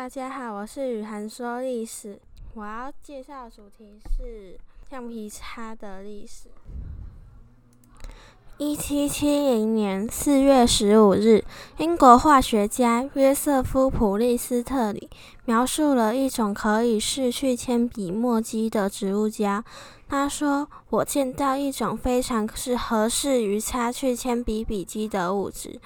大家好，我是雨涵说历史。我要介绍的主题是橡皮擦的历史。一七七零年四月十五日，英国化学家约瑟夫·普利斯特里描述了一种可以拭去铅笔墨迹的植物胶。他说：“我见到一种非常是合适于擦去铅笔笔迹的物质。”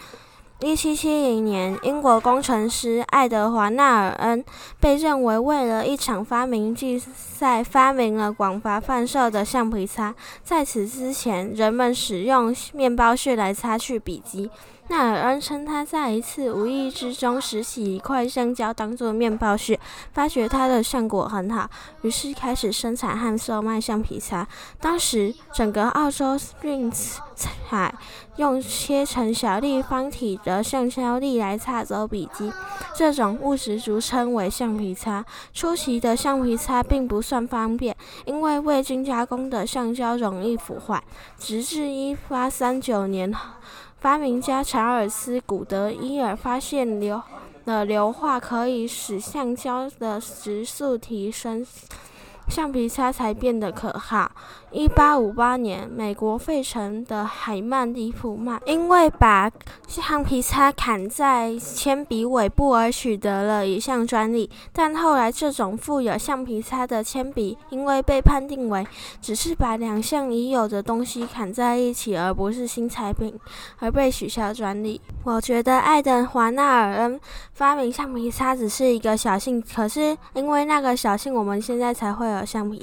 一七七零年，英国工程师爱德华·纳尔恩被认为为了一场发明竞赛发明了广泛贩售的橡皮擦。在此之前，人们使用面包屑来擦去笔迹。纳尔恩称他在一次无意之中拾起一块橡胶当做面包屑，发觉它的效果很好，于是开始生产和售卖橡皮擦。当时，整个澳洲运采用切成小立方体的橡胶粒来擦走笔迹，这种物质俗称为橡皮擦。初期的橡皮擦并不算方便，因为未经加工的橡胶容易腐坏。直至一八三九年。发明家查尔斯·古德伊尔发现硫的硫化可以使橡胶的时速提升。橡皮擦才变得可靠。一八五八年，美国费城的海曼·迪普曼因为把橡皮擦砍在铅笔尾部而取得了一项专利。但后来，这种富有橡皮擦的铅笔因为被判定为只是把两项已有的东西砍在一起，而不是新产品，而被取消专利。我觉得爱德华·纳尔恩发明橡皮擦只是一个小幸，可是因为那个小幸，我们现在才会。橡皮。